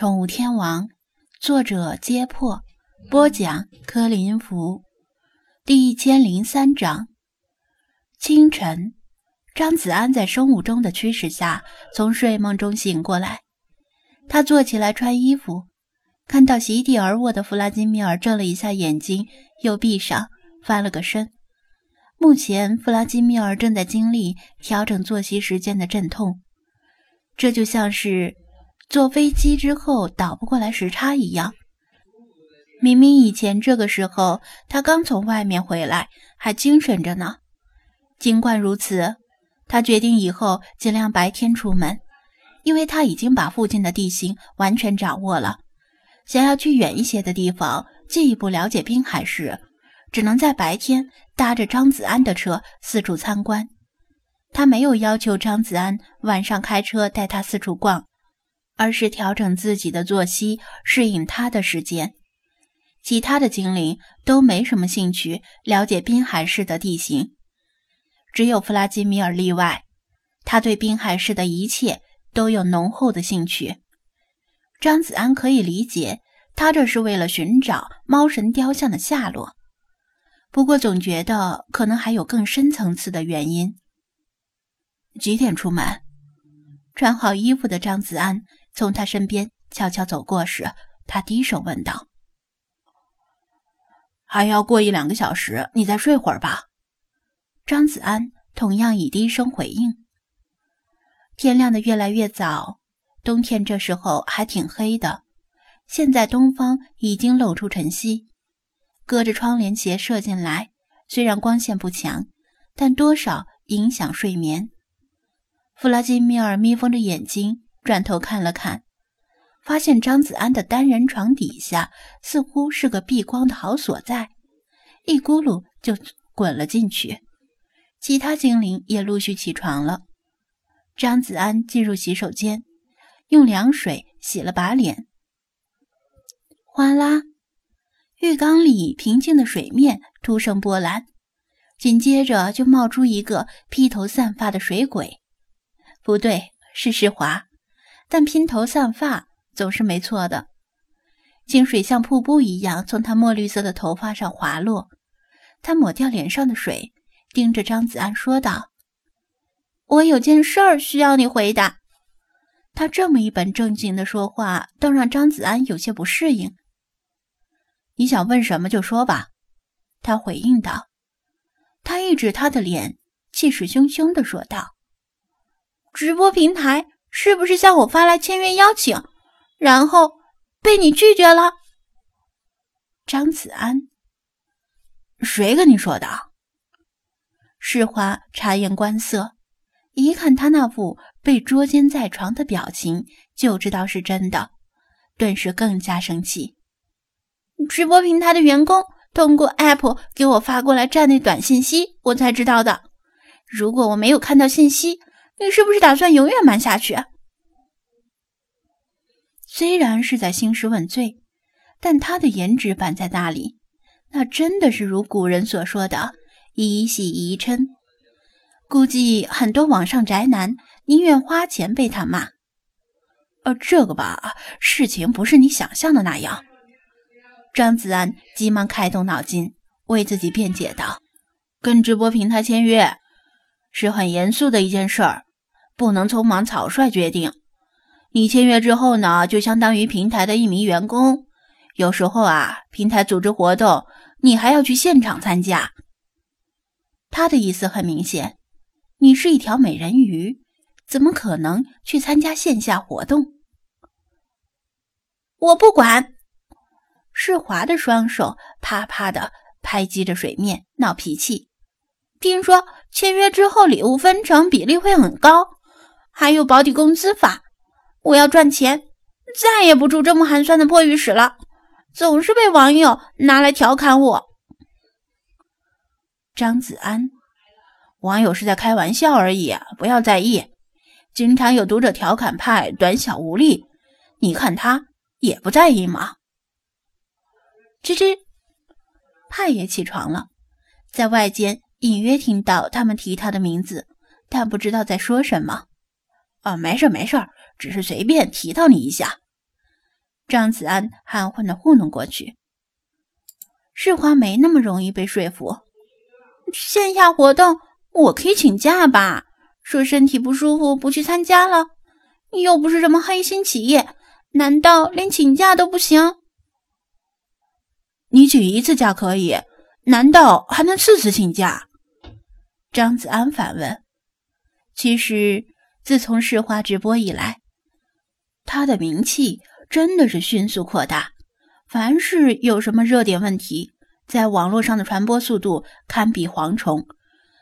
宠物天王，作者：揭破，播讲：柯林福，第一千零三章。清晨，张子安在生物钟的驱使下从睡梦中醒过来。他坐起来穿衣服，看到席地而卧的弗拉基米尔，睁了一下眼睛，又闭上，翻了个身。目前，弗拉基米尔正在经历调整作息时间的阵痛，这就像是……坐飞机之后倒不过来时差一样，明明以前这个时候他刚从外面回来，还精神着呢。尽管如此，他决定以后尽量白天出门，因为他已经把附近的地形完全掌握了。想要去远一些的地方进一步了解滨海市，只能在白天搭着张子安的车四处参观。他没有要求张子安晚上开车带他四处逛。而是调整自己的作息，适应他的时间。其他的精灵都没什么兴趣了解滨海市的地形，只有弗拉基米尔例外。他对滨海市的一切都有浓厚的兴趣。张子安可以理解，他这是为了寻找猫神雕像的下落。不过总觉得可能还有更深层次的原因。几点出门？穿好衣服的张子安。从他身边悄悄走过时，他低声问道：“还要过一两个小时，你再睡会儿吧。”张子安同样以低声回应。天亮的越来越早，冬天这时候还挺黑的。现在东方已经露出晨曦，隔着窗帘斜射进来，虽然光线不强，但多少影响睡眠。弗拉基米尔眯缝着眼睛。转头看了看，发现张子安的单人床底下似乎是个避光的好所在，一咕噜就滚了进去。其他精灵也陆续起床了。张子安进入洗手间，用凉水洗了把脸。哗啦，浴缸里平静的水面突生波澜，紧接着就冒出一个披头散发的水鬼。不对，是世华。但披头散发总是没错的，清水像瀑布一样从他墨绿色的头发上滑落。他抹掉脸上的水，盯着张子安说道：“我有件事儿需要你回答。”他这么一本正经的说话，倒让张子安有些不适应。“你想问什么就说吧。”他回应道。他一指他的脸，气势汹汹的说道：“直播平台。”是不是向我发来签约邀请，然后被你拒绝了？张子安，谁跟你说的？世华察言观色，一看他那副被捉奸在床的表情，就知道是真的，顿时更加生气。直播平台的员工通过 App 给我发过来站内短信息，我才知道的。如果我没有看到信息，你是不是打算永远瞒下去？虽然是在兴师问罪，但他的颜值摆在那里，那真的是如古人所说的“以喜一嗔”。估计很多网上宅男宁愿花钱被他骂。呃，这个吧，事情不是你想象的那样。张子安急忙开动脑筋，为自己辩解道：“跟直播平台签约是很严肃的一件事儿。”不能匆忙草率决定。你签约之后呢，就相当于平台的一名员工。有时候啊，平台组织活动，你还要去现场参加。他的意思很明显：你是一条美人鱼，怎么可能去参加线下活动？我不管。世华的双手啪啪的拍击着水面，闹脾气。听说签约之后，礼物分成比例会很高。还有保底工资法，我要赚钱，再也不住这么寒酸的破浴室了。总是被网友拿来调侃我。张子安，网友是在开玩笑而已，不要在意。经常有读者调侃派短小无力，你看他也不在意嘛？吱吱，派也起床了，在外间隐约听到他们提他的名字，但不知道在说什么。啊，没事没事，只是随便提到你一下。张子安含混的糊弄过去。世华没那么容易被说服。线下活动我可以请假吧？说身体不舒服不去参加了。又不是什么黑心企业，难道连请假都不行？你请一次假可以，难道还能次次请假？张子安反问。其实，自从世华直播以来，他的名气真的是迅速扩大。凡是有什么热点问题，在网络上的传播速度堪比蝗虫，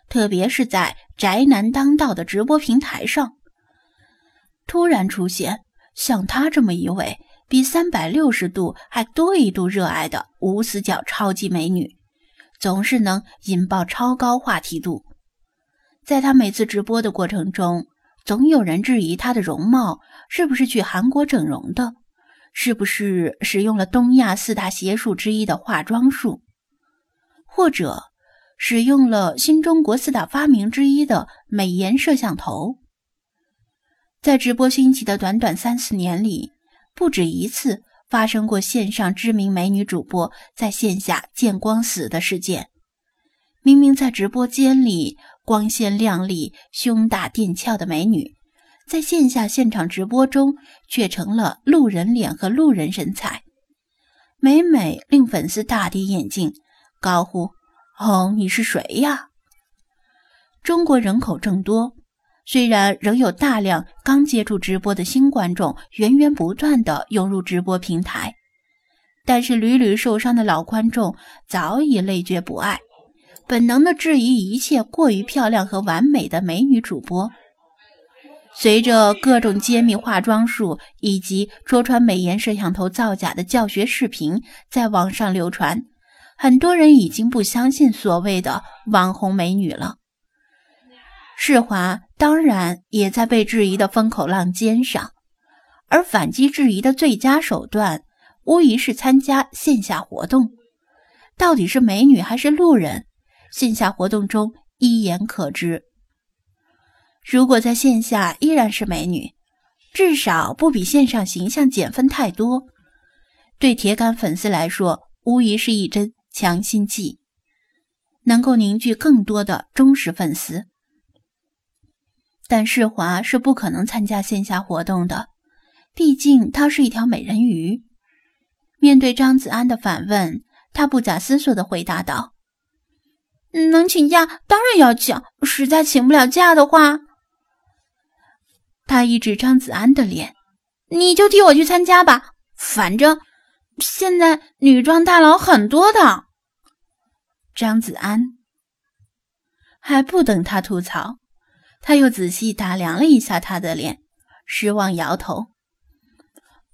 特别是在宅男当道的直播平台上，突然出现像他这么一位比三百六十度还多一度热爱的无死角超级美女，总是能引爆超高话题度。在他每次直播的过程中，总有人质疑她的容貌是不是去韩国整容的。是不是使用了东亚四大邪术之一的化妆术，或者使用了新中国四大发明之一的美颜摄像头？在直播兴起的短短三四年里，不止一次发生过线上知名美女主播在线下见光死的事件。明明在直播间里光鲜亮丽、胸大垫翘的美女。在线下现场直播中，却成了路人脸和路人身材，每每令粉丝大跌眼镜，高呼：“哦，你是谁呀？”中国人口众多，虽然仍有大量刚接触直播的新观众源源不断地涌入直播平台，但是屡屡受伤的老观众早已累觉不爱，本能地质疑一切过于漂亮和完美的美女主播。随着各种揭秘化妆术以及戳穿美颜摄像头造假的教学视频在网上流传，很多人已经不相信所谓的网红美女了。世华当然也在被质疑的风口浪尖上，而反击质疑的最佳手段，无疑是参加线下活动。到底是美女还是路人，线下活动中一眼可知。如果在线下依然是美女，至少不比线上形象减分太多。对铁杆粉丝来说，无疑是一针强心剂，能够凝聚更多的忠实粉丝。但世华是不可能参加线下活动的，毕竟她是一条美人鱼。面对张子安的反问，他不假思索地回答道：“能请假当然要请，实在请不了假的话。”他一指张子安的脸：“你就替我去参加吧，反正现在女装大佬很多的。”张子安还不等他吐槽，他又仔细打量了一下他的脸，失望摇头：“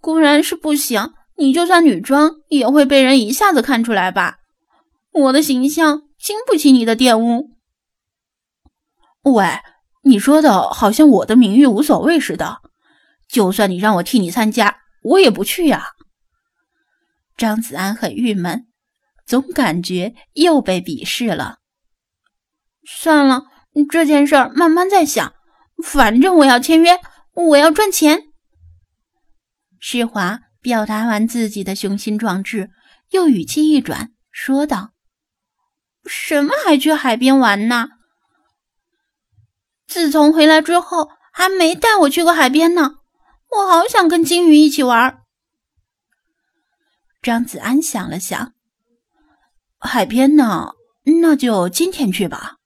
固然是不行，你就算女装也会被人一下子看出来吧？我的形象经不起你的玷污。”喂。你说的好像我的名誉无所谓似的，就算你让我替你参加，我也不去呀。张子安很郁闷，总感觉又被鄙视了。算了，这件事儿慢慢再想，反正我要签约，我要赚钱。施华表达完自己的雄心壮志，又语气一转，说道：“什么还去海边玩呢？”自从回来之后，还没带我去过海边呢。我好想跟金鱼一起玩。张子安想了想，海边呢，那就今天去吧。